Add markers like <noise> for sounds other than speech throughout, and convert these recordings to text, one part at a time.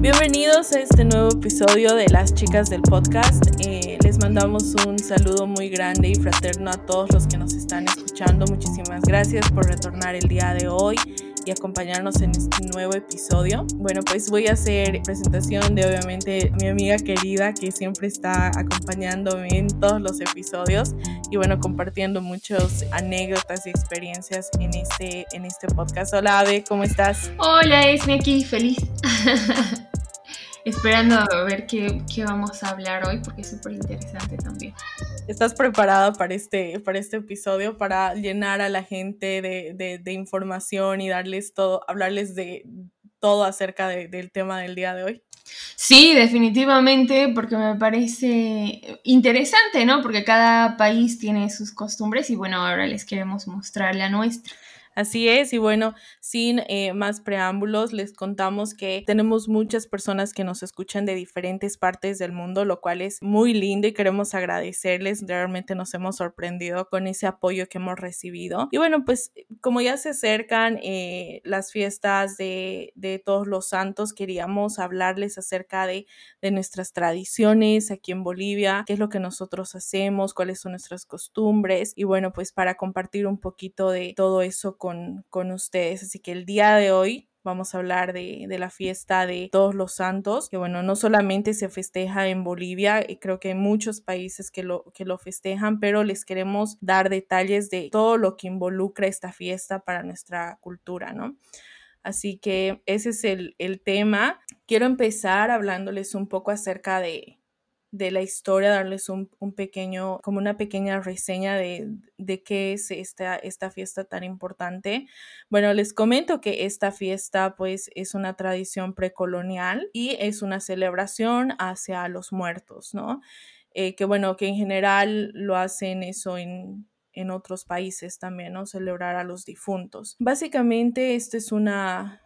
Bienvenidos a este nuevo episodio de Las Chicas del Podcast. Eh, les mandamos un saludo muy grande y fraterno a todos los que nos están escuchando. Muchísimas gracias por retornar el día de hoy y acompañarnos en este nuevo episodio. Bueno, pues voy a hacer presentación de obviamente mi amiga querida que siempre está acompañándome en todos los episodios y bueno, compartiendo muchas anécdotas y experiencias en este, en este podcast. Hola Ave, ¿cómo estás? Hola, Esme aquí, feliz. <laughs> Esperando a ver qué, qué, vamos a hablar hoy porque es súper interesante también. ¿Estás preparada para este, para este episodio, para llenar a la gente de, de, de información y darles todo, hablarles de todo acerca de, del tema del día de hoy? Sí, definitivamente, porque me parece interesante, ¿no? Porque cada país tiene sus costumbres y bueno, ahora les queremos mostrar la nuestra. Así es, y bueno, sin eh, más preámbulos, les contamos que tenemos muchas personas que nos escuchan de diferentes partes del mundo, lo cual es muy lindo y queremos agradecerles. Realmente nos hemos sorprendido con ese apoyo que hemos recibido. Y bueno, pues como ya se acercan eh, las fiestas de, de, todos los santos, queríamos hablarles acerca de, de nuestras tradiciones aquí en Bolivia, qué es lo que nosotros hacemos, cuáles son nuestras costumbres y bueno, pues para compartir un poquito de todo eso con, ustedes. Así que el día de hoy vamos a hablar de, de, la fiesta de todos los santos, que bueno, no solamente se festeja en Bolivia, y creo que hay muchos países que lo, que lo festejan, pero les queremos dar detalles de todo lo que involucra esta fiesta para nuestra cultura, ¿no? Así que ese es el, el tema. Quiero empezar hablándoles un poco acerca de, de la historia, darles un, un, pequeño, como una pequeña reseña de, de qué es esta, esta fiesta tan importante. Bueno, les comento que esta fiesta pues es una tradición precolonial y es una celebración hacia los muertos, ¿no? Eh, que bueno, que en general lo hacen eso en, en otros países también, ¿no? Celebrar a los difuntos. Básicamente, esta es una,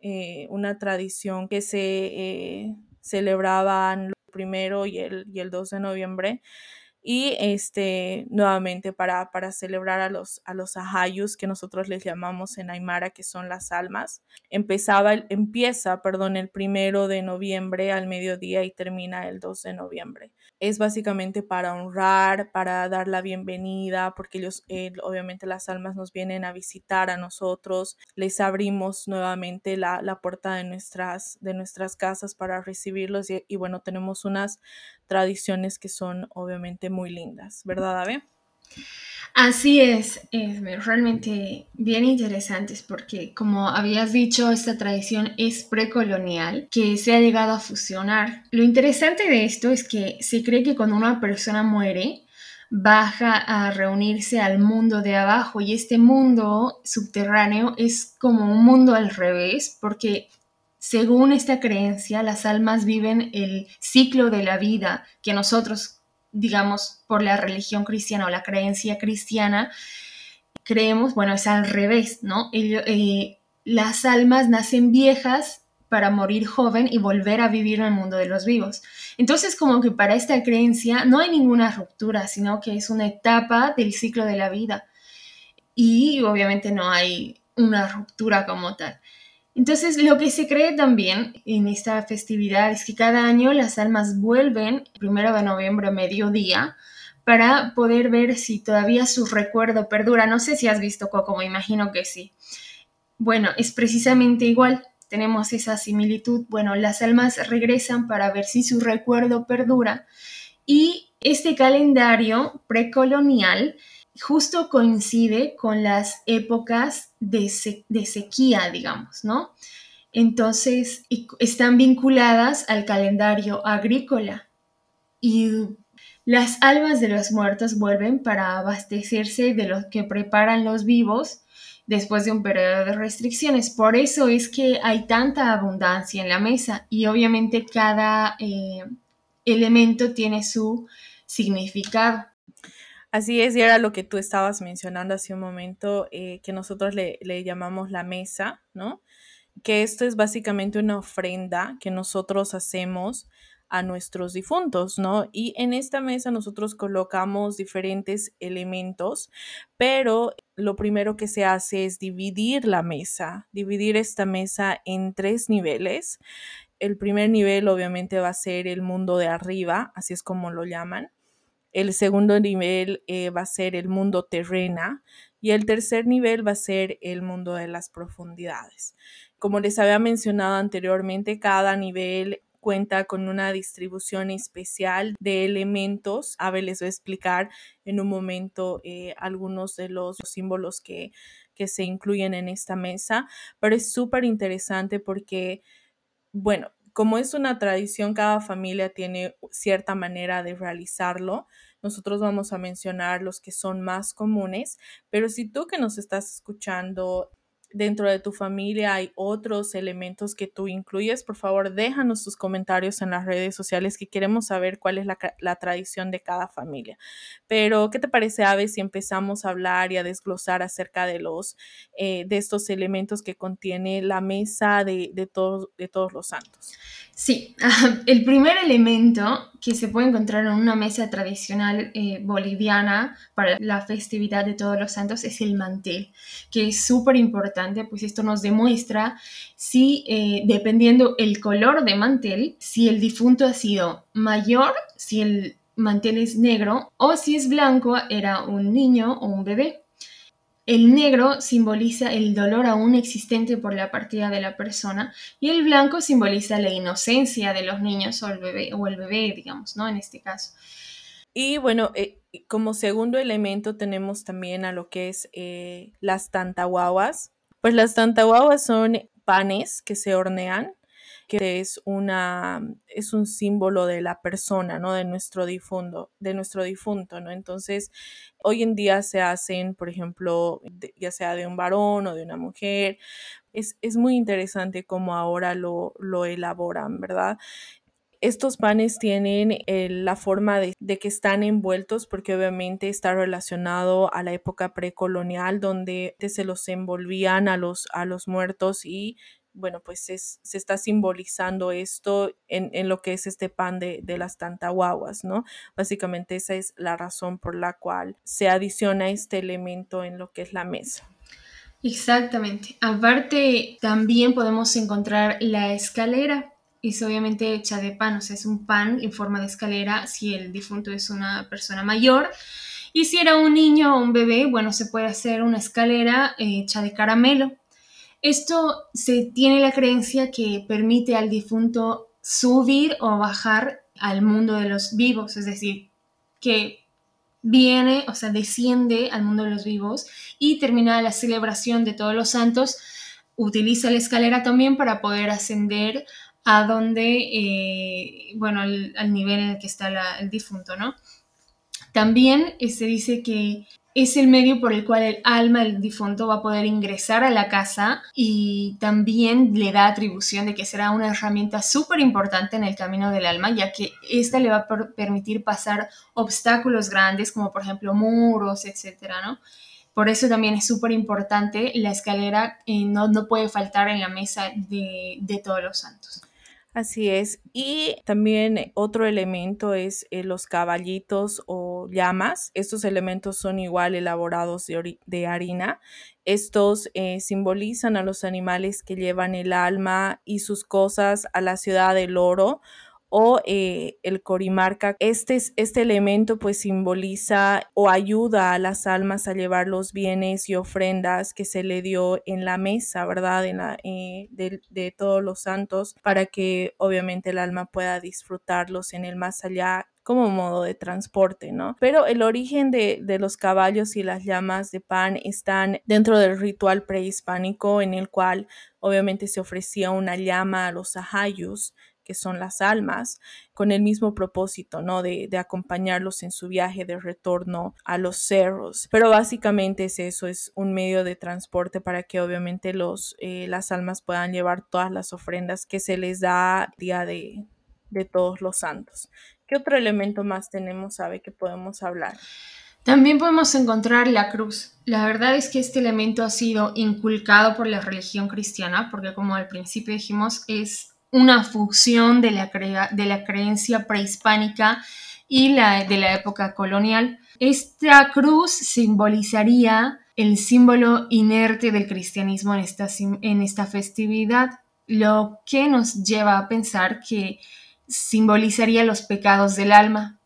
eh, una tradición que se eh, celebraban primero y el, y el 2 de noviembre. Y este, nuevamente para, para celebrar a los, a los ajayus, que nosotros les llamamos en Aymara, que son las almas. Empezaba, empieza, perdón, el primero de noviembre al mediodía y termina el 2 de noviembre es básicamente para honrar, para dar la bienvenida, porque ellos, eh, obviamente las almas nos vienen a visitar a nosotros, les abrimos nuevamente la, la puerta de nuestras, de nuestras casas para recibirlos y, y, bueno, tenemos unas tradiciones que son obviamente muy lindas, ¿verdad, Ave? Así es, es realmente bien interesantes porque como habías dicho, esta tradición es precolonial que se ha llegado a fusionar. Lo interesante de esto es que se cree que cuando una persona muere, baja a reunirse al mundo de abajo y este mundo subterráneo es como un mundo al revés porque según esta creencia las almas viven el ciclo de la vida que nosotros digamos, por la religión cristiana o la creencia cristiana, creemos, bueno, es al revés, ¿no? Eh, las almas nacen viejas para morir joven y volver a vivir en el mundo de los vivos. Entonces, como que para esta creencia no hay ninguna ruptura, sino que es una etapa del ciclo de la vida. Y obviamente no hay una ruptura como tal. Entonces, lo que se cree también en esta festividad es que cada año las almas vuelven, primero de noviembre, a mediodía, para poder ver si todavía su recuerdo perdura. No sé si has visto Coco, me imagino que sí. Bueno, es precisamente igual. Tenemos esa similitud. Bueno, las almas regresan para ver si su recuerdo perdura. Y este calendario precolonial justo coincide con las épocas de, sequía, digamos, ¿no? Entonces, están vinculadas al calendario agrícola y las almas de los muertos vuelven para abastecerse de lo que preparan los vivos después de un periodo de restricciones. Por eso es que hay tanta abundancia en la mesa y obviamente cada eh, elemento tiene su significado. Así es, y era lo que tú estabas mencionando hace un momento, eh, que nosotros le, le, llamamos la mesa, ¿no? Que esto es básicamente una ofrenda que nosotros hacemos a nuestros difuntos, ¿no? Y en esta mesa nosotros colocamos diferentes elementos, pero lo primero que se hace es dividir la mesa, dividir esta mesa en tres niveles. El primer nivel obviamente va a ser el mundo de arriba, así es como lo llaman. El segundo nivel eh, va a ser el mundo terrena y el tercer nivel va a ser el mundo de las profundidades. Como les había mencionado anteriormente, cada nivel cuenta con una distribución especial de elementos. A ver, les voy a explicar en un momento eh, algunos de los símbolos que, que se incluyen en esta mesa, pero es súper interesante porque, bueno, como es una tradición, cada familia tiene cierta manera de realizarlo. Nosotros vamos a mencionar los que son más comunes, pero si tú que nos estás escuchando dentro de tu familia hay otros elementos que tú incluyes, por favor déjanos tus comentarios en las redes sociales que queremos saber cuál es la, la, tradición de cada familia. Pero, ¿qué te parece, Ave, si empezamos a hablar y a desglosar acerca de los eh, de estos elementos que contiene la mesa de, de, todos, de todos los santos? Sí, el primer elemento que se puede encontrar en una mesa tradicional eh, boliviana para la festividad de todos los santos es el mantel, que es súper importante, pues esto nos demuestra si, eh, dependiendo el color de mantel, si el difunto ha sido mayor, si el mantel es negro o si es blanco, era un niño o un bebé. El negro simboliza el dolor aún existente por la partida de la persona y el blanco simboliza la inocencia de los niños o el bebé, o el bebé digamos, ¿no? En este caso. Y bueno, eh, como segundo elemento tenemos también a lo que es eh, las tantahuahuas. Pues las tantahuahuas son panes que se hornean que es una es un símbolo de la persona, ¿no? De nuestro difunto, de nuestro difunto, ¿no? Entonces, hoy en día se hacen, por ejemplo, ya sea de un varón o de una mujer. Es, es muy interesante cómo ahora lo, lo elaboran, ¿verdad? Estos panes tienen eh, la forma de, de, que están envueltos porque obviamente está relacionado a la época precolonial donde se los envolvían a los, a los muertos y bueno, pues es, se está simbolizando esto en, lo que es este pan de, de las tantahuaguas, ¿no? Básicamente esa es la razón por la cual se adiciona este elemento en lo que es la mesa. Exactamente. Aparte, también podemos encontrar la escalera. Es obviamente hecha de pan, o sea, es un pan en forma de escalera si el difunto es una persona mayor. Y si era un niño o un bebé, bueno, se puede hacer una escalera hecha de caramelo esto se tiene la creencia que permite al difunto subir o bajar al mundo de los vivos, es decir, que viene, o sea, desciende al mundo de los vivos y termina la celebración de todos los santos, utiliza la escalera también para poder ascender a donde, eh, bueno, al, nivel en el que está el difunto, ¿no? También eh, se dice que es el medio por el cual el alma del difunto va a poder ingresar a la casa y también le da atribución de que será una herramienta súper importante en el camino del alma, ya que esta le va a permitir pasar obstáculos grandes como por ejemplo muros, etcétera, ¿no? Por eso también es súper importante la escalera, eh, no, no puede faltar en la mesa de, de todos los santos. Así es. Y también otro elemento es eh, los caballitos o llamas. Estos elementos son igual elaborados de, de harina. Estos eh, simbolizan a los animales que llevan el alma y sus cosas a la ciudad del oro o eh, el corimarca. Este, este elemento pues simboliza o ayuda a las almas a llevar los bienes y ofrendas que se le dio en la mesa, ¿verdad? En la, eh, de, de, todos los santos para que obviamente el alma pueda disfrutarlos en el más allá como modo de transporte, ¿no? Pero el origen de, de, los caballos y las llamas de pan están dentro del ritual prehispánico en el cual obviamente se ofrecía una llama a los ajayus que son las almas, con el mismo propósito, ¿no? De, acompañarlos en su viaje de retorno a los cerros. Pero básicamente es eso, es un medio de transporte para que obviamente los, eh, las almas puedan llevar todas las ofrendas que se les da día de, de todos los santos. ¿Qué otro elemento más tenemos, sabe, que podemos hablar? También podemos encontrar la cruz. La verdad es que este elemento ha sido inculcado por la religión cristiana, porque como al principio dijimos, es una fusión de la, de la creencia prehispánica y la de la época colonial. Esta cruz simbolizaría el símbolo inerte del cristianismo en esta, en esta festividad, lo que nos lleva a pensar que simbolizaría los pecados del alma.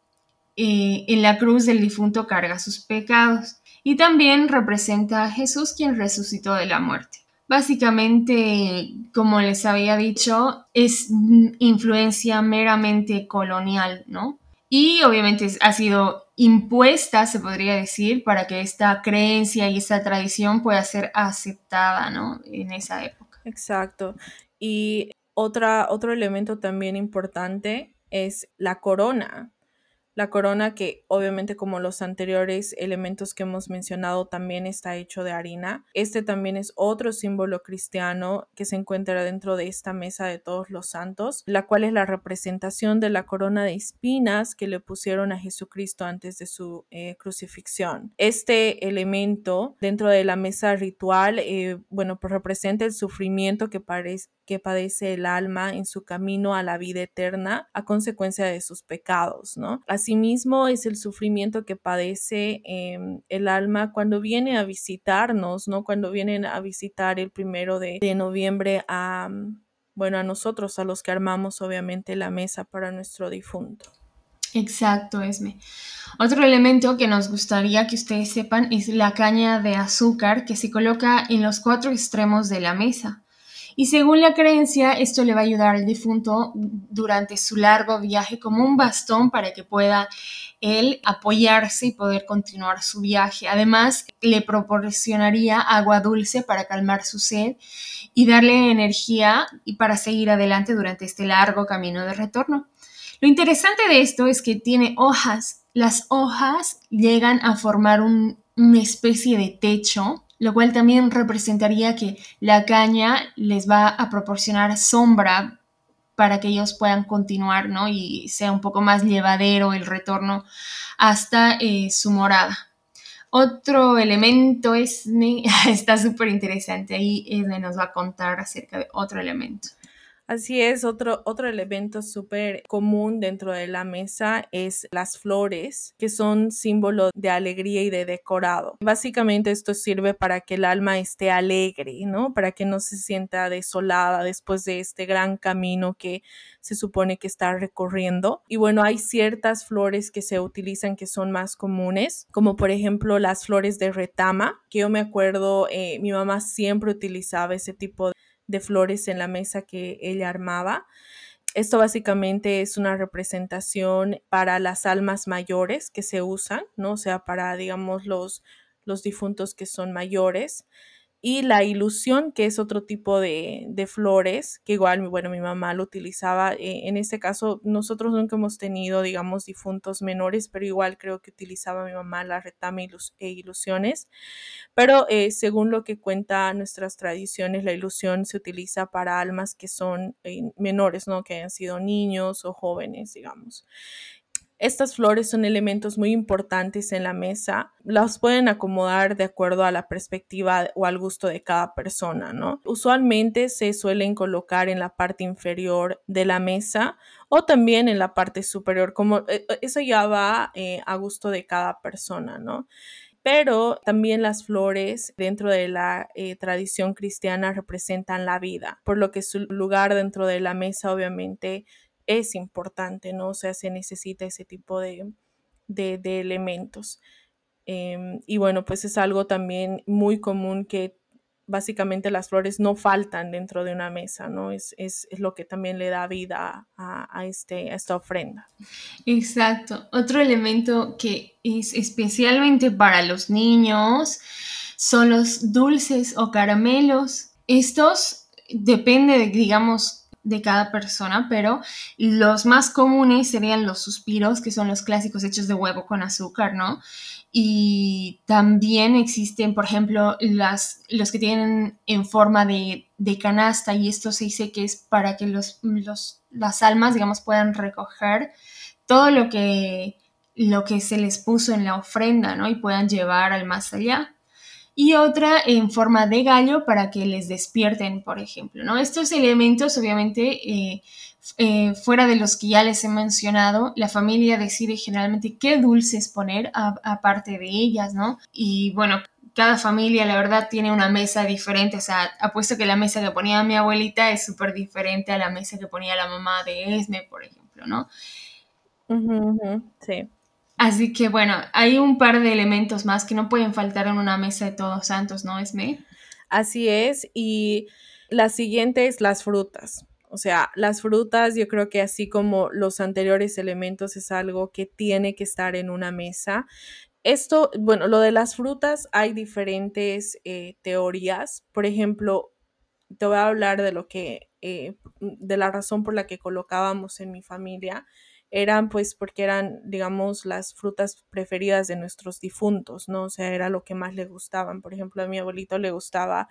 Eh, en la cruz del difunto carga sus pecados y también representa a Jesús quien resucitó de la muerte. Básicamente, como les había dicho, es influencia meramente colonial, ¿no? Y obviamente ha sido impuesta, se podría decir, para que esta creencia y esta tradición pueda ser aceptada, ¿no? En esa época. Exacto. Y otra, otro elemento también importante es la corona. La corona que obviamente como los anteriores elementos que hemos mencionado también está hecho de harina. Este también es otro símbolo cristiano que se encuentra dentro de esta mesa de todos los santos, la cual es la representación de la corona de espinas que le pusieron a Jesucristo antes de su eh, crucifixión. Este elemento dentro de la mesa ritual, eh, bueno, pues representa el sufrimiento que, que padece el alma en su camino a la vida eterna a consecuencia de sus pecados, ¿no? Asimismo, es el sufrimiento que padece em, el alma cuando viene a visitarnos, ¿no? Cuando vienen a visitar el primero de, noviembre a, mm, bueno, a nosotros, a los que armamos obviamente la mesa para nuestro difunto. Exacto, Esme. Otro elemento que nos gustaría que ustedes sepan es la caña de azúcar que se coloca en los cuatro extremos de la mesa. Y según la creencia, esto le va a ayudar al difunto durante su largo viaje como un bastón para que pueda él apoyarse y poder continuar su viaje. Además, le proporcionaría agua dulce para calmar su sed y darle energía y para seguir adelante durante este largo camino de retorno. Lo interesante de esto es que tiene hojas. Las hojas llegan a formar una especie de techo lo cual también representaría que la caña les va a proporcionar sombra para que ellos puedan continuar, ¿no? Y sea un poco más llevadero el retorno hasta eh, su morada. Otro elemento es, <laughs> está súper interesante, ahí nos va a contar acerca de otro elemento. Así es, otro, otro elemento súper común dentro de la mesa es las flores, que son símbolo de alegría y de decorado. Básicamente esto sirve para que el alma esté alegre, ¿no? Para que no se sienta desolada después de este gran camino que se supone que está recorriendo. Y bueno, hay ciertas flores que se utilizan que son más comunes, como por ejemplo las flores de retama, que yo me acuerdo, eh, mi mamá siempre utilizaba ese tipo de flores en la mesa que ella armaba. Esto básicamente es una representación para las almas mayores que se usan, ¿no? O sea, para, digamos, los, los difuntos que son mayores y la ilusión, que es otro tipo de, flores, que igual, bueno, mi mamá lo utilizaba. Eh, en este caso, nosotros nunca hemos tenido, digamos, difuntos menores, pero igual creo que utilizaba mi mamá la retama e ilusiones. Pero eh, según lo que cuenta nuestras tradiciones, la ilusión se utiliza para almas que son eh, menores, ¿no? Que hayan sido niños o jóvenes, digamos. Estas flores son elementos muy importantes en la mesa. Las pueden acomodar de acuerdo a la perspectiva o al gusto de cada persona, ¿no? Usualmente se suelen colocar en la parte inferior de la mesa o también en la parte superior, como eh, eh, eso ya va eh, a gusto de cada persona, ¿no? pero también las flores dentro de la tradición cristiana representan la vida, por lo que su lugar dentro de la mesa obviamente es importante, ¿no? O sea, se necesita ese tipo de, elementos. Em, y bueno, pues es algo también muy común que básicamente las flores no faltan dentro de una mesa, ¿no? Es, lo que también le da vida a, este, a esta ofrenda. Exacto. Otro elemento que es especialmente para los niños son los dulces o caramelos. Estos depende de, digamos, de cada persona, pero los más comunes serían los suspiros, que son los clásicos hechos de huevo con azúcar, ¿no? Y también existen, por ejemplo, las, los que tienen en forma de, canasta y esto se dice que es para que los, las almas, digamos, puedan recoger todo lo que, lo que se les puso en la ofrenda, ¿no? Y puedan llevar al más allá. Y otra en forma de gallo para que les despierten, por ejemplo, ¿no? Estos elementos, obviamente, eh, eh, fuera de los que ya les he mencionado, la familia decide generalmente qué dulces poner aparte de ellas, ¿no? Y bueno, cada familia, la verdad, tiene una mesa diferente. O sea, apuesto que la mesa que ponía mi abuelita es súper diferente a la mesa que ponía la mamá de Esme, por ejemplo, ¿no? sí. Así que bueno, hay un par de elementos más que no pueden faltar en una mesa de todos santos, ¿no, Esme? Así es. Y la siguiente es las frutas. O sea, las frutas, yo creo que así como los anteriores elementos, es algo que tiene que estar en una mesa. Esto, bueno, lo de las frutas, hay diferentes eh, teorías. Por ejemplo, te voy a hablar de lo que, eh, de la razón por la que colocábamos en mi familia. Eran pues porque eran, digamos, las frutas preferidas de nuestros difuntos, ¿no? O sea, era lo que más le gustaban. Por ejemplo, a mi abuelito le gustaba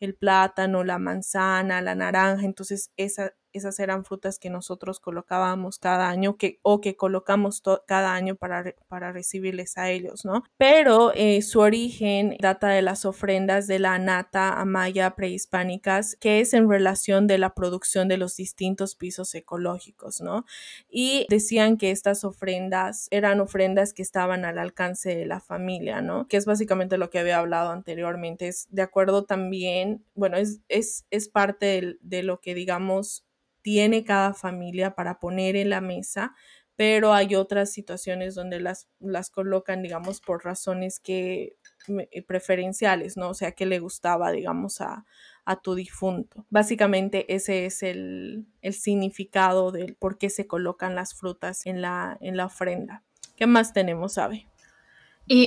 el plátano, la manzana, la naranja, entonces esa, esas eran frutas que nosotros colocábamos cada año que, o que colocamos cada año para, para recibirles a ellos, ¿no? Pero eh, su origen data de las ofrendas de la nata amaya prehispánicas, que es en relación de la producción de los distintos pisos ecológicos, ¿no? Y decían que estas ofrendas eran ofrendas que estaban al alcance de la familia, ¿no? Que es básicamente lo que había hablado anteriormente. Es de acuerdo también, bueno, es, es, es parte de, de lo que digamos tiene cada familia para poner en la mesa, pero hay otras situaciones donde las, las colocan, digamos, por razones que eh, preferenciales, ¿no? O sea, que le gustaba, digamos, a, a tu difunto. Básicamente ese es el, el, significado del por qué se colocan las frutas en la, en la ofrenda. ¿Qué más tenemos, Abe?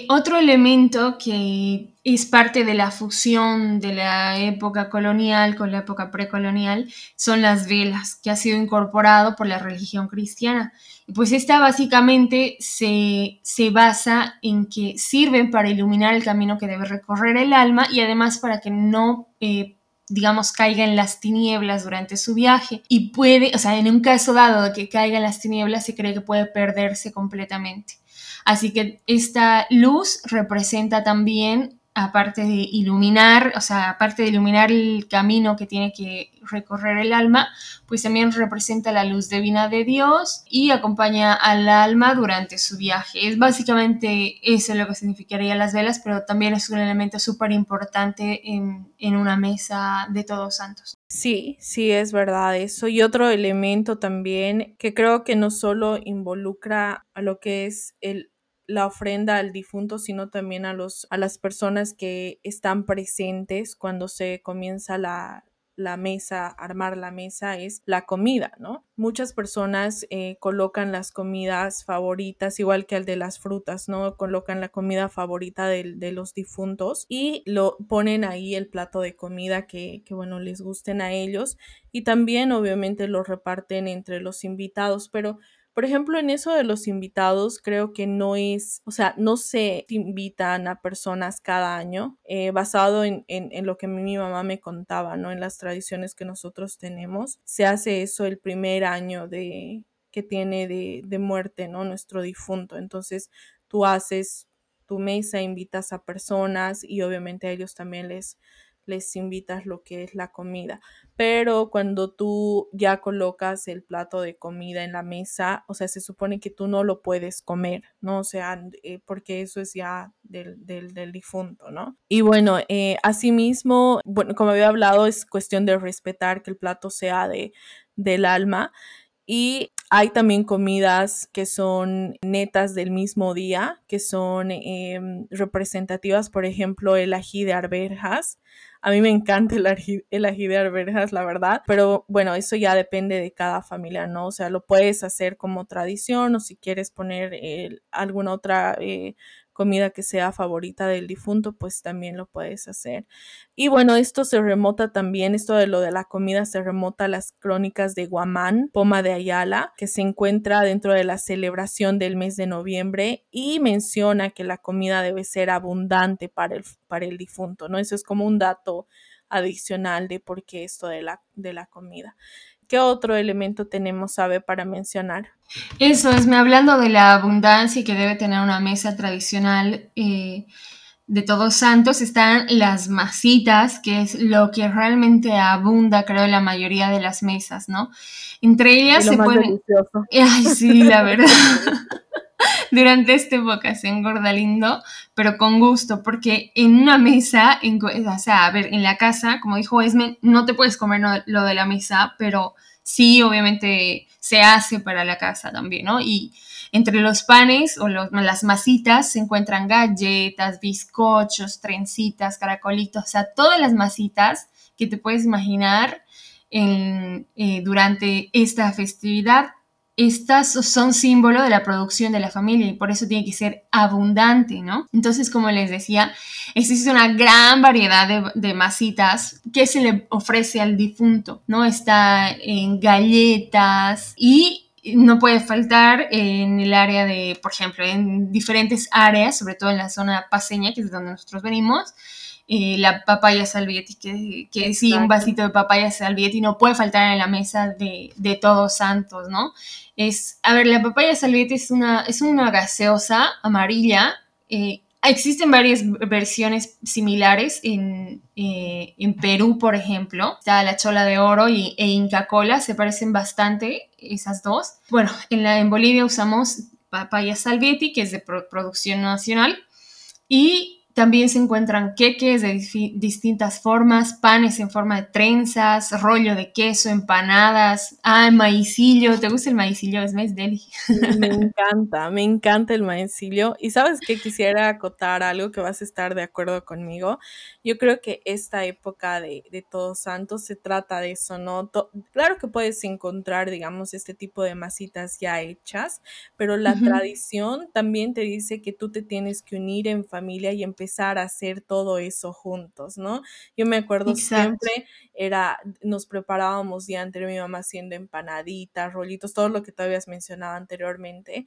Otro elemento que es parte de la fusión de la época colonial con la época precolonial son las velas, que ha sido incorporado por la religión cristiana. Pues esta básicamente se, se basa en que sirven para iluminar el camino que debe recorrer el alma y además para que no... Eh, digamos, caiga en las tinieblas durante su viaje y puede, o sea, en un caso dado de que caiga en las tinieblas, se cree que puede perderse completamente. Así que esta luz representa también, aparte de iluminar, o sea, aparte de iluminar el camino que tiene que recorrer el alma, pues también representa la luz divina de Dios y acompaña al alma durante su viaje. Es básicamente eso lo que significaría las velas, pero también es un elemento súper importante en, en una mesa de todos santos. Sí, sí, es verdad eso. Y otro elemento también que creo que no solo involucra a lo que es el la ofrenda al difunto, sino también a, los, a las personas que están presentes cuando se comienza la, la mesa, armar la mesa es la comida, ¿no? Muchas personas eh, colocan las comidas favoritas, igual que al de las frutas, ¿no? Colocan la comida favorita de, de los difuntos y lo ponen ahí el plato de comida que, que, bueno, les gusten a ellos y también obviamente lo reparten entre los invitados, pero por ejemplo, en eso de los invitados, creo que no es, o sea, no se invitan a personas cada año, eh, basado en, en, lo que mi mamá me contaba, ¿no? En las tradiciones que nosotros tenemos. Se hace eso el primer año de que tiene de, de muerte, ¿no? Nuestro difunto. Entonces, tú haces tu mesa, invitas a personas y obviamente a ellos también les, les invitas lo que es la comida. Pero cuando tú ya colocas el plato de comida en la mesa, o sea, se supone que tú no lo puedes comer, ¿no? O sea, eh, porque eso es ya del, del, difunto, ¿no? Y bueno, eh, asimismo, bueno, como había hablado, es cuestión de respetar que el plato sea de, del alma. Y hay también comidas que son netas del mismo día, que son em, representativas, por ejemplo, el ají de arvejas. A mí me encanta el ají, el ají de arvejas, la verdad, pero bueno, eso ya depende de cada familia, ¿no? O sea, lo puedes hacer como tradición o si quieres poner alguna otra eh, comida que sea favorita del difunto, pues también lo puedes hacer. Y bueno, esto se remota también, esto de lo de la comida se remota a las crónicas de Guamán, Poma de Ayala, que se encuentra dentro de la celebración del mes de noviembre y menciona que la comida debe ser abundante para el, para el difunto, ¿no? Eso es como un dato adicional de por qué esto de la, de la comida. ¿Qué otro elemento tenemos, sabe, para mencionar? Eso es, me hablando de la abundancia y que debe tener una mesa tradicional. Eh, de Todos Santos están las masitas, que es lo que realmente abunda, creo, en la mayoría de las mesas, ¿no? Entre ellas se pueden... <laughs> Ay, sí, la verdad. <laughs> Durante esta época se engorda lindo, pero con gusto, porque en una mesa, en, o sea, a ver, en la casa, como dijo Esme, no te puedes comer lo de la mesa, pero sí, obviamente se hace para la casa también, ¿no? Y entre los panes o las masitas se encuentran galletas, bizcochos, trencitas, caracolitos, o sea, todas las masitas que te puedes imaginar en, eh, durante esta festividad. Estas son símbolo de la producción de la familia y por eso tiene que ser abundante, ¿no? Entonces, como les decía, existe una gran variedad de, de masitas que se le ofrece al difunto, ¿no? Está en galletas y no puede faltar en el área de, por ejemplo, en diferentes áreas, sobre todo en la zona paseña, que es donde nosotros venimos, eh, la papaya salvietti, que, que sí, un vasito de papaya salvietti no puede faltar en la mesa de, de, todos santos, ¿no? Es, a ver, la papaya salvietti es una, es una gaseosa amarilla eh, Existen varias versiones similares en, eh, en, Perú, por ejemplo. Está la chola de oro y, e Inca Cola, se parecen bastante esas dos. Bueno, en, la, en Bolivia usamos papaya salvietti, que es de producción nacional, y también se encuentran queques de distintas formas, panes en forma de trenzas, rollo de queso, empanadas, ah, maicillo. ¿Te gusta el maicillo? Es más deli. Me <laughs> encanta, me encanta el maicillo. Y sabes que quisiera acotar algo que vas a estar de acuerdo conmigo. Yo creo que esta época de, de Todos Santos se trata de eso, ¿no? claro que puedes encontrar, digamos, este tipo de masitas ya hechas, pero la tradición también te dice que tú te tienes que unir en familia y empezar empezar a hacer todo eso juntos, ¿no? Yo me acuerdo siempre era, nos preparábamos ya entre mi mamá haciendo empanaditas, rollitos, todo lo que tú habías mencionado anteriormente,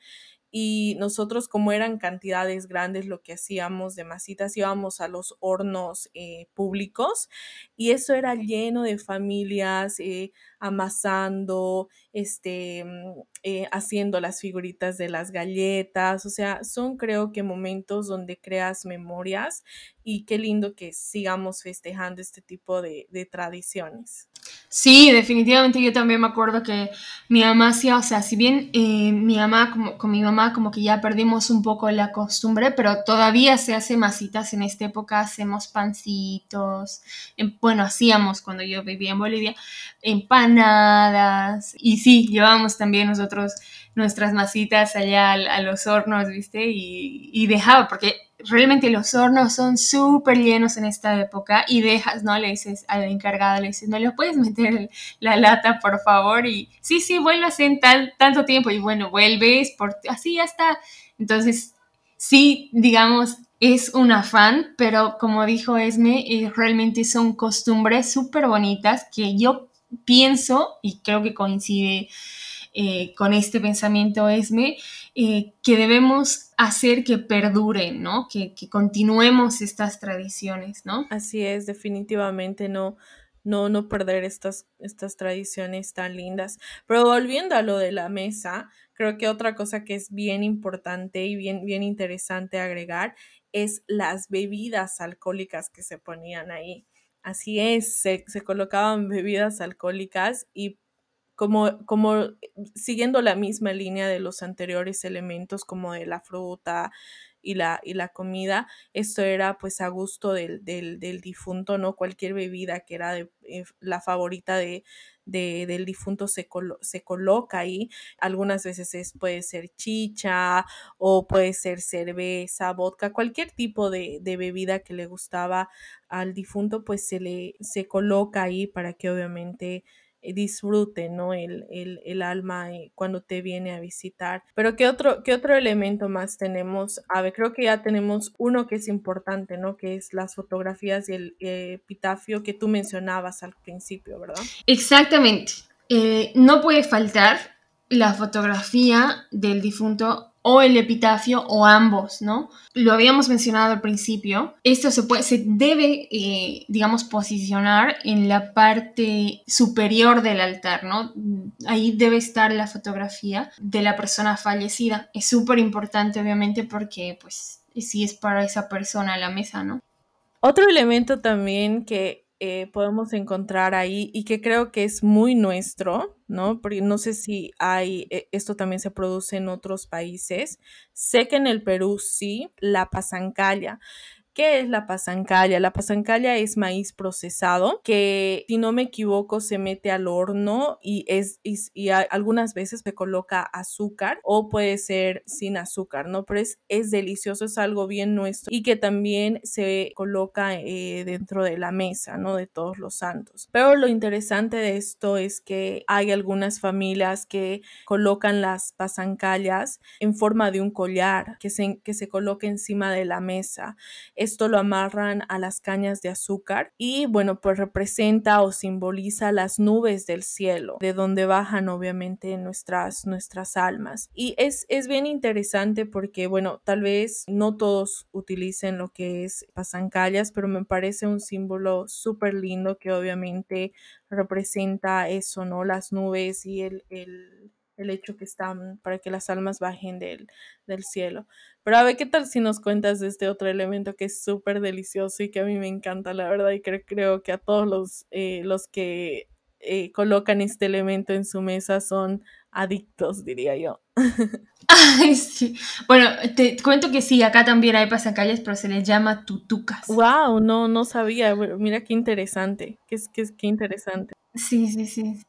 y nosotros como eran cantidades grandes lo que hacíamos de masitas íbamos a los hornos eh, públicos y eso era lleno de familias eh, amasando, este, mm, eh, haciendo las figuritas de las galletas, o sea, son creo que momentos donde creas memorias y qué lindo que sigamos festejando este tipo de, de tradiciones. Sí, definitivamente yo también me acuerdo que mi mamá hacía, o sea, si bien eh, mi mamá como, con mi mamá como que ya perdimos un poco la costumbre, pero todavía se hace masitas en esta época, hacemos pancitos, em, bueno, hacíamos cuando yo vivía en Bolivia, empanadas, y sí, llevábamos también nosotros nuestras masitas allá a, los hornos, ¿viste? Y, y dejaba, porque realmente los hornos son súper llenos en esta época y dejas, ¿no? Le dices al encargado, le dices, ¿no le puedes meter la lata, por favor? Y sí, sí, vuelvas en tal, tanto tiempo y bueno, vuelves, por, así ya está. Entonces, sí, digamos, es un afán, pero como dijo Esme, eh, realmente son costumbres súper bonitas que yo pienso y creo que coincide eh, con este pensamiento Esme, eh, que debemos hacer que perduren, ¿no? Que, continuemos estas tradiciones, ¿no? Así es, definitivamente no, no, no perder estas, estas tradiciones tan lindas. Pero volviendo a lo de la mesa, creo que otra cosa que es bien importante y bien, bien interesante agregar es las bebidas alcohólicas que se ponían ahí. Así es, se, se colocaban bebidas alcohólicas y como, como siguiendo la misma línea de los anteriores elementos como de la fruta y la, y la comida, esto era pues a gusto del, del, del difunto, ¿no? Cualquier bebida que era de, eh, la favorita de, de, del difunto se, se, coloca ahí. Algunas veces es, puede ser chicha o puede ser cerveza, vodka, cualquier tipo de, de, bebida que le gustaba al difunto, pues se le se coloca ahí para que obviamente disfrute, ¿no? El, el, el alma eh, cuando te viene a visitar. Pero ¿qué otro, ¿qué otro elemento más tenemos? A ver, creo que ya tenemos uno que es importante, ¿no? Que es las fotografías y el eh, epitafio que tú mencionabas al principio, ¿verdad? Exactamente. no puede faltar la fotografía del difunto o el epitafio o ambos, ¿no? Lo habíamos mencionado al principio. Esto se, puede, se debe, eh, digamos, posicionar en la parte superior del altar, ¿no? Ahí debe estar la fotografía de la persona fallecida. Es súper importante, obviamente, porque, pues, si es para esa persona la mesa, ¿no? Otro elemento también que eh, podemos encontrar ahí y que creo que es muy nuestro, ¿no? Porque no sé si hay, eh, esto también se produce en otros países. Sé que en el Perú sí, la pasancalla. ¿Qué es la pasancalla? La pasancalla es maíz procesado que, si no me equivoco, se mete al horno y, es, y, algunas veces se coloca azúcar o puede ser sin azúcar, ¿no? Pero es, delicioso, es algo bien nuestro y que también se coloca eh, dentro de la mesa, ¿no? De todos los santos. Pero lo interesante de esto es que hay algunas familias que colocan las pasancallas en forma de un collar que se, que se coloca encima de la mesa. Esto lo amarran a las cañas de azúcar y bueno, pues representa o simboliza las nubes del cielo, de donde bajan obviamente nuestras, nuestras almas. Y es, es bien interesante porque bueno, tal vez no todos utilicen lo que es pasancallas, pero me parece un símbolo súper lindo que obviamente representa eso, ¿no? Las nubes y el, el, el hecho que están para que las almas bajen del, del cielo. Pero a ver, ¿qué tal si nos cuentas de este otro elemento que es súper delicioso y que a mí me encanta, la verdad, y creo, creo que a todos los, eh, los que eh, colocan este elemento en su mesa son adictos, diría yo. <laughs> Ay, sí. Bueno, te cuento que sí, acá también hay pasacalles, pero se les llama tutucas. Wow, no, no sabía. Mira qué interesante. Qué, qué, qué interesante. Sí, sí, sí.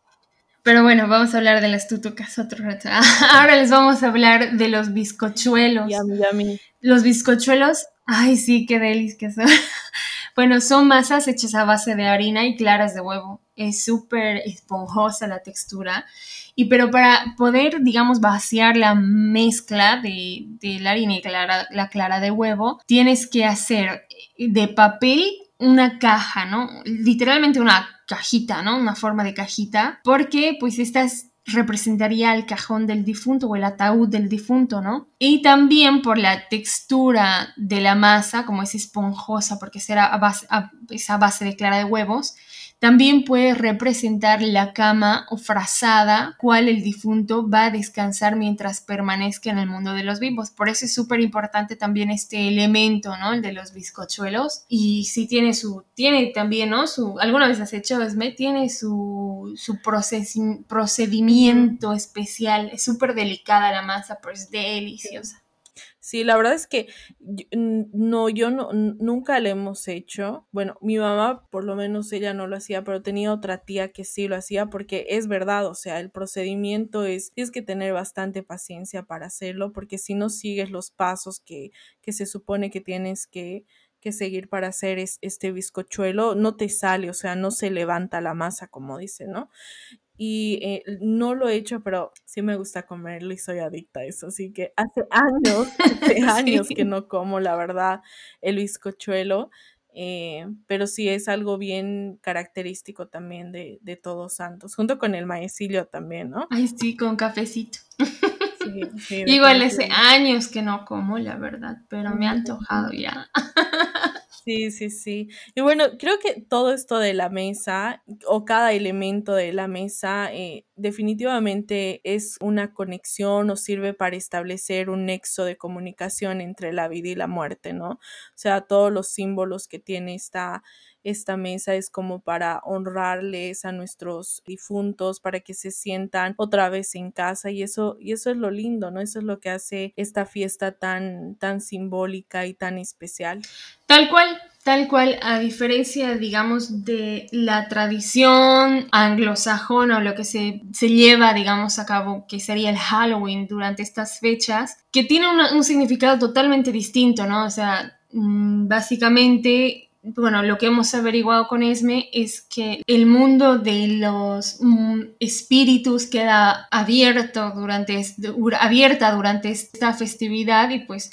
Pero bueno, vamos a hablar de las tutucas otro rato. <laughs> Ahora les vamos a hablar de los bizcochuelos. Yummy, yummy. Los bizcochuelos, ay sí, qué delis son. <laughs> bueno, son masas hechas a base de harina y claras de huevo. Es súper esponjosa la textura. Y pero para poder, digamos, vaciar la mezcla de, de la harina y clara, la clara de huevo, tienes que hacer de papel una caja, ¿no? Literalmente una cajita, ¿no? Una forma de cajita, porque pues esta representaría el cajón del difunto o el ataúd del difunto, ¿no? Y también por la textura de la masa, como es esponjosa, porque será a base, a base de clara de huevos, también puede representar la cama o frazada cual el difunto va a descansar mientras permanezca en el mundo de los vivos. Por eso es súper importante también este elemento, ¿no? El de los bizcochuelos. Y si tiene su, tiene también, ¿no? Su, alguna vez has hecho, Esme, tiene su, su procedimiento especial. Es súper delicada la masa, pero es deliciosa. Sí, la verdad es que no, yo no, nunca le hemos hecho. Bueno, mi mamá, por lo menos ella no lo hacía, pero tenía otra tía que sí lo hacía porque es verdad, o sea, el procedimiento es, tienes que tener bastante paciencia para hacerlo porque si no sigues los pasos que, que se supone que tienes que, que seguir para hacer este bizcochuelo, no te sale, o sea, no se levanta la masa, como dice, ¿no? Y eh, no lo he hecho, pero sí me gusta comerlo y soy adicta a eso. Así que hace años, <laughs> hace <laughs> años que no como, la verdad, el bizcochuelo. Eh, pero sí es algo bien característico también de, de, Todos Santos, junto con el maecillo también, ¿no? Ay, sí, con cafecito. Sí, <laughs> sí, Igual hace años que no como, la verdad, pero me ha antojado ya. Sí, sí, sí. Y bueno, creo que todo esto de la mesa o cada elemento de la mesa eh, definitivamente es una conexión o sirve para establecer un nexo de comunicación entre la vida y la muerte, ¿no? O sea, todos los símbolos que tiene esta, esta mesa es como para honrarles a nuestros difuntos, para que se sientan otra vez en casa y eso, y eso es lo lindo, ¿no? Eso es lo que hace esta fiesta tan, tan simbólica y tan especial. Tal cual, tal cual, a diferencia, digamos, de la tradición anglosajona o lo que se, se lleva, digamos, a cabo, que sería el Halloween durante estas fechas, que tiene un significado totalmente distinto, ¿no? O sea, mm, básicamente bueno, lo que hemos averiguado con Esme es que el mundo de los mm, espíritus queda abierto durante, abierta durante esta festividad y pues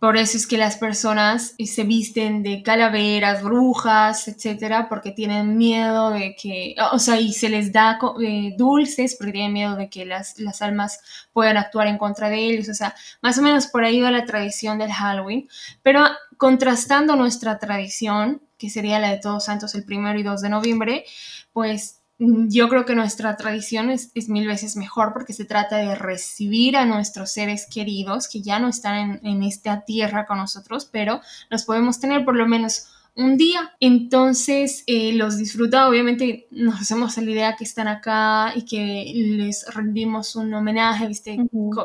por eso es que las personas eh, se visten de calaveras, brujas, etcétera, porque tienen miedo de que, o sea, y se les da eh, dulces porque tienen miedo de que las, las almas puedan actuar en contra de ellos. O sea, más o menos por ahí va la tradición del Halloween. Pero contrastando nuestra tradición, que sería la de Todos Santos el primero y 2 de noviembre, pues mm, yo creo que nuestra tradición es, mil veces mejor porque se trata de recibir a nuestros seres queridos que ya no están en, en esta tierra con nosotros, pero los podemos tener por lo menos un día. Entonces eh, los disfruta, obviamente nos hacemos la idea que están acá y que les rendimos un homenaje, ¿viste?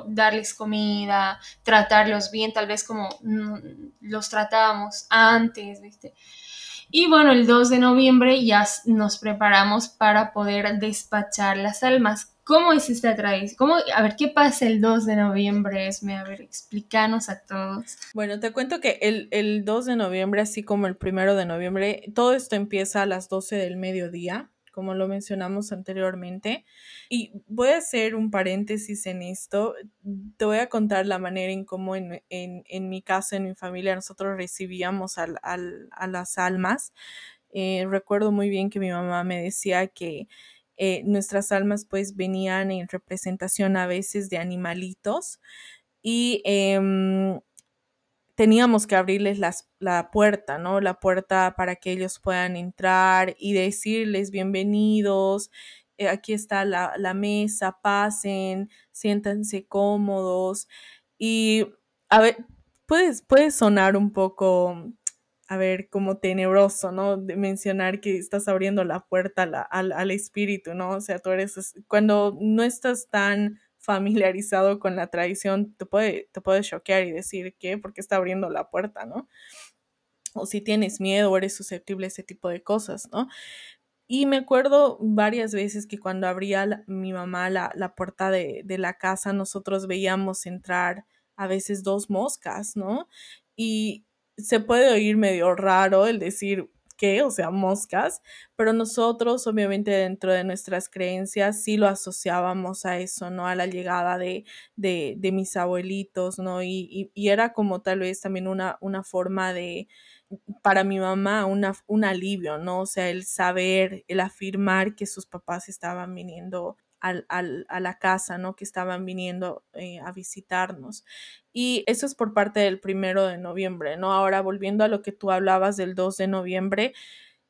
darles comida, tratarlos bien, tal vez como mm, los tratábamos antes, ¿viste? Y bueno, el 2 de noviembre ya nos preparamos para poder despachar las almas. ¿Cómo es esta tradición? ¿Cómo, a ver, ¿qué pasa el 2 de noviembre, Esme? A ver, explícanos a todos. Bueno, te cuento que el, el 2 de noviembre, así como el 1 de noviembre, todo esto empieza a las 12 del mediodía, como lo mencionamos anteriormente. Y voy a hacer un paréntesis en esto. Te voy a contar la manera en cómo en, en, en mi casa, en mi familia, nosotros recibíamos al, al, a las almas. Eh, recuerdo muy bien que mi mamá me decía que eh, nuestras almas pues venían en representación a veces de animalitos y em, teníamos que abrirles la puerta, ¿no? La puerta para que ellos puedan entrar y decirles bienvenidos, eh, aquí está la, la, mesa, pasen, siéntanse cómodos y a ver, puedes, puede sonar un poco a ver, como tenebroso, ¿no? De mencionar que estás abriendo la puerta al, al, espíritu, ¿no? O sea, tú eres, cuando no estás tan familiarizado con la tradición, te puede, te puede choquear y decir, ¿qué? ¿Por qué está abriendo la puerta, ¿no? O si tienes miedo o eres susceptible a ese tipo de cosas, ¿no? Y me acuerdo varias veces que cuando abría mi mamá la, la puerta de, de, la casa, nosotros veíamos entrar a veces dos moscas, ¿no? Y, se puede oír medio raro el decir o sea, moscas, pero nosotros obviamente dentro de nuestras creencias sí lo asociábamos a eso, ¿no? A la llegada de, de, mis abuelitos, ¿no? Y, y, y, era como tal vez también una, una forma de, para mi mamá, una, un alivio, ¿no? O sea, el saber, el afirmar que sus papás estaban viniendo al, al, a la casa, ¿no? Que estaban viniendo eh, a visitarnos. Y eso es por parte del primero de noviembre, ¿no? Ahora, volviendo a lo que tú hablabas del 2 de noviembre,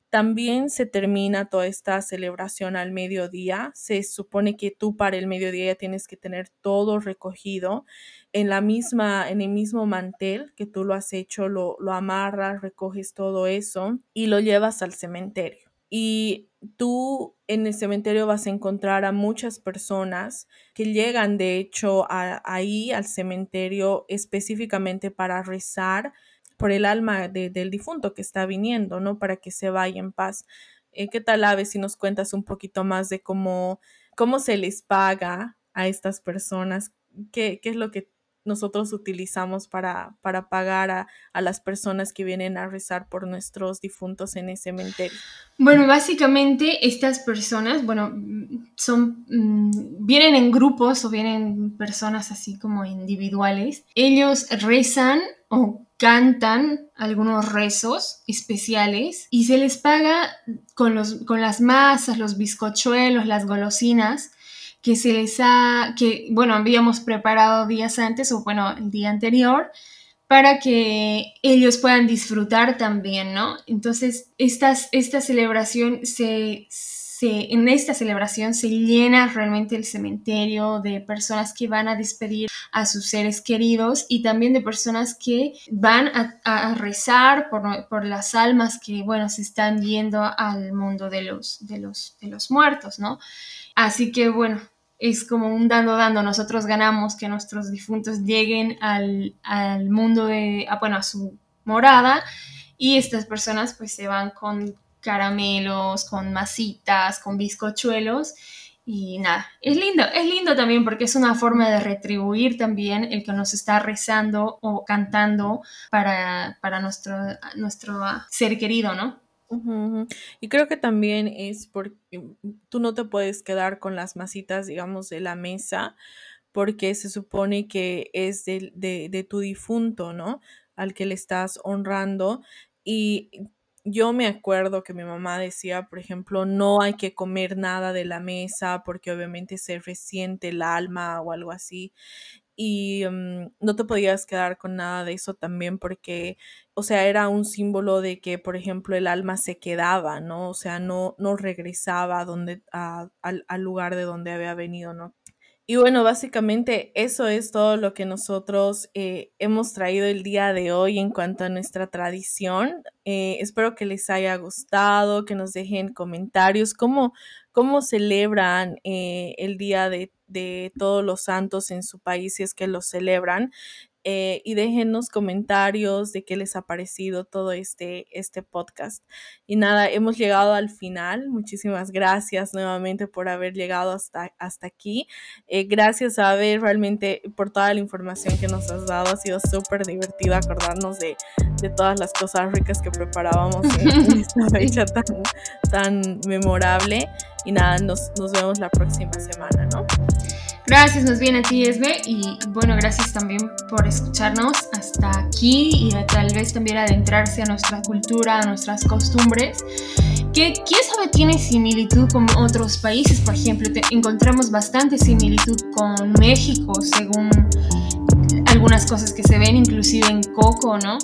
también se termina toda esta celebración al mediodía. Se supone que tú para el mediodía ya tienes que tener todo recogido en la misma, en el mismo mantel que tú lo has hecho, lo, lo amarras, recoges todo eso y lo llevas al cementerio. Y tú en el cementerio vas a encontrar a muchas personas que llegan de hecho a, ahí al cementerio específicamente para rezar por el alma de, del difunto que está viniendo, ¿no? Para que se vaya en paz. Eh, ¿Qué tal, Ave, si nos cuentas un poquito más de cómo, cómo se les paga a estas personas? ¿Qué, qué es lo que nosotros utilizamos para, para pagar a, a, las personas que vienen a rezar por nuestros difuntos en ese cementerio? Bueno, básicamente estas personas, bueno, son, mmm, vienen en grupos o vienen personas así como individuales. Ellos rezan o cantan algunos rezos especiales y se les paga con, los, con las masas, los bizcochuelos, las golosinas que se les ha, que, bueno, habíamos preparado días antes o, bueno, el día anterior para que ellos puedan disfrutar también, ¿no? Entonces, estas, esta celebración se, se, en esta celebración se llena realmente el cementerio de personas que van a despedir a sus seres queridos y también de personas que van a, a rezar por, por, las almas que, bueno, se están yendo al mundo de los, de los, de los muertos, ¿no? Así que, bueno, es como un dando dando, nosotros ganamos que nuestros difuntos lleguen al, al mundo de, a, bueno, a su morada y estas personas pues se van con caramelos, con masitas, con bizcochuelos y nada, es lindo, es lindo también porque es una forma de retribuir también el que nos está rezando o cantando para, para nuestro, nuestro ser querido, ¿no? Y creo que también es porque tú no te puedes quedar con las masitas, digamos, de la mesa, porque se supone que es de, de tu difunto, ¿no? Al que le estás honrando. Y yo me acuerdo que mi mamá decía, por ejemplo, no hay que comer nada de la mesa porque obviamente se resiente el alma o algo así. Y mm, no te podías quedar con nada de eso también porque, o sea, era un símbolo de que, por ejemplo, el alma se quedaba, ¿no? O sea, no, no regresaba a donde, al, al lugar de donde había venido, ¿no? Y bueno, básicamente eso es todo lo que nosotros eh, hemos traído el día de hoy en cuanto a nuestra tradición. Eh, espero que les haya gustado, que nos dejen comentarios, cómo, cómo celebran eh, el Día de, de Todos los Santos en su país, si es que lo celebran. Eh, y déjenos comentarios de qué les ha parecido todo este, este podcast. Y nada, hemos llegado al final. Muchísimas gracias nuevamente por haber llegado hasta, hasta aquí. Eh, gracias a ver realmente por toda la información que nos has dado. Ha sido súper divertido acordarnos de, de, todas las cosas ricas que preparábamos en, en <laughs> esta fecha tan, tan memorable. Y nada, nos, nos vemos la próxima semana, ¿no? Gracias, nos viene a ti, Esme, y bueno, gracias también por escucharnos hasta aquí y tal vez también adentrarse a nuestra cultura, a nuestras costumbres, que quién sabe tiene similitud con otros países, por ejemplo, encontramos bastante similitud con México, según algunas cosas que se ven inclusive en Coco, ¿no?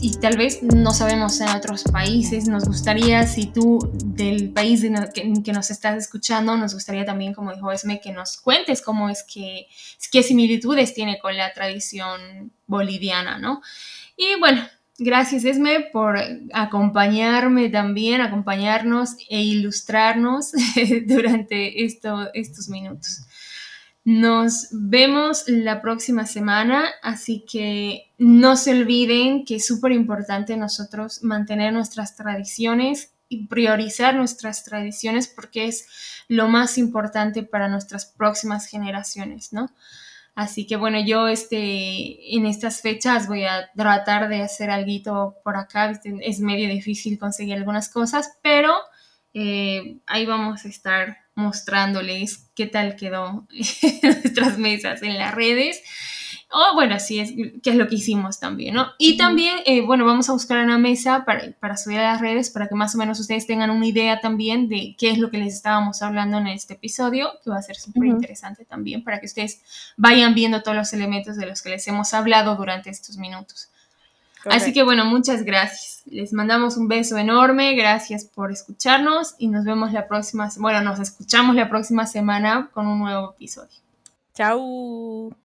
Y, tal vez no sabemos en otros países. Nos gustaría, si tú del país en que, nos estás escuchando, nos gustaría también, como dijo Esme, que nos cuentes cómo es que, qué similitudes tiene con la tradición boliviana, ¿no? Y bueno, gracias Esme por acompañarme también, acompañarnos e ilustrarnos <laughs> durante esto, estos minutos. Nos vemos la próxima semana, así que no se olviden que es súper importante nosotros mantener nuestras tradiciones y priorizar nuestras tradiciones porque es lo más importante para nuestras próximas generaciones, ¿no? Así que bueno, yo este, en estas fechas voy a tratar de hacer algo por acá. Es medio difícil conseguir algunas cosas, pero eh, ahí vamos a estar mostrándoles qué tal quedó <laughs> nuestras mesas en las redes. O bueno, así es, que es lo que hicimos también, ¿no? Y también, eh, bueno, vamos a buscar una mesa para, para, subir a las redes para que más o menos ustedes tengan una idea también de qué es lo que les estábamos hablando en este episodio, que va a ser súper interesante también para que ustedes vayan viendo todos los elementos de los que les hemos hablado durante estos minutos. Así que bueno, muchas gracias. Les mandamos un beso enorme, gracias por escucharnos y nos vemos la próxima, bueno, nos escuchamos la próxima semana con un nuevo episodio. Chao.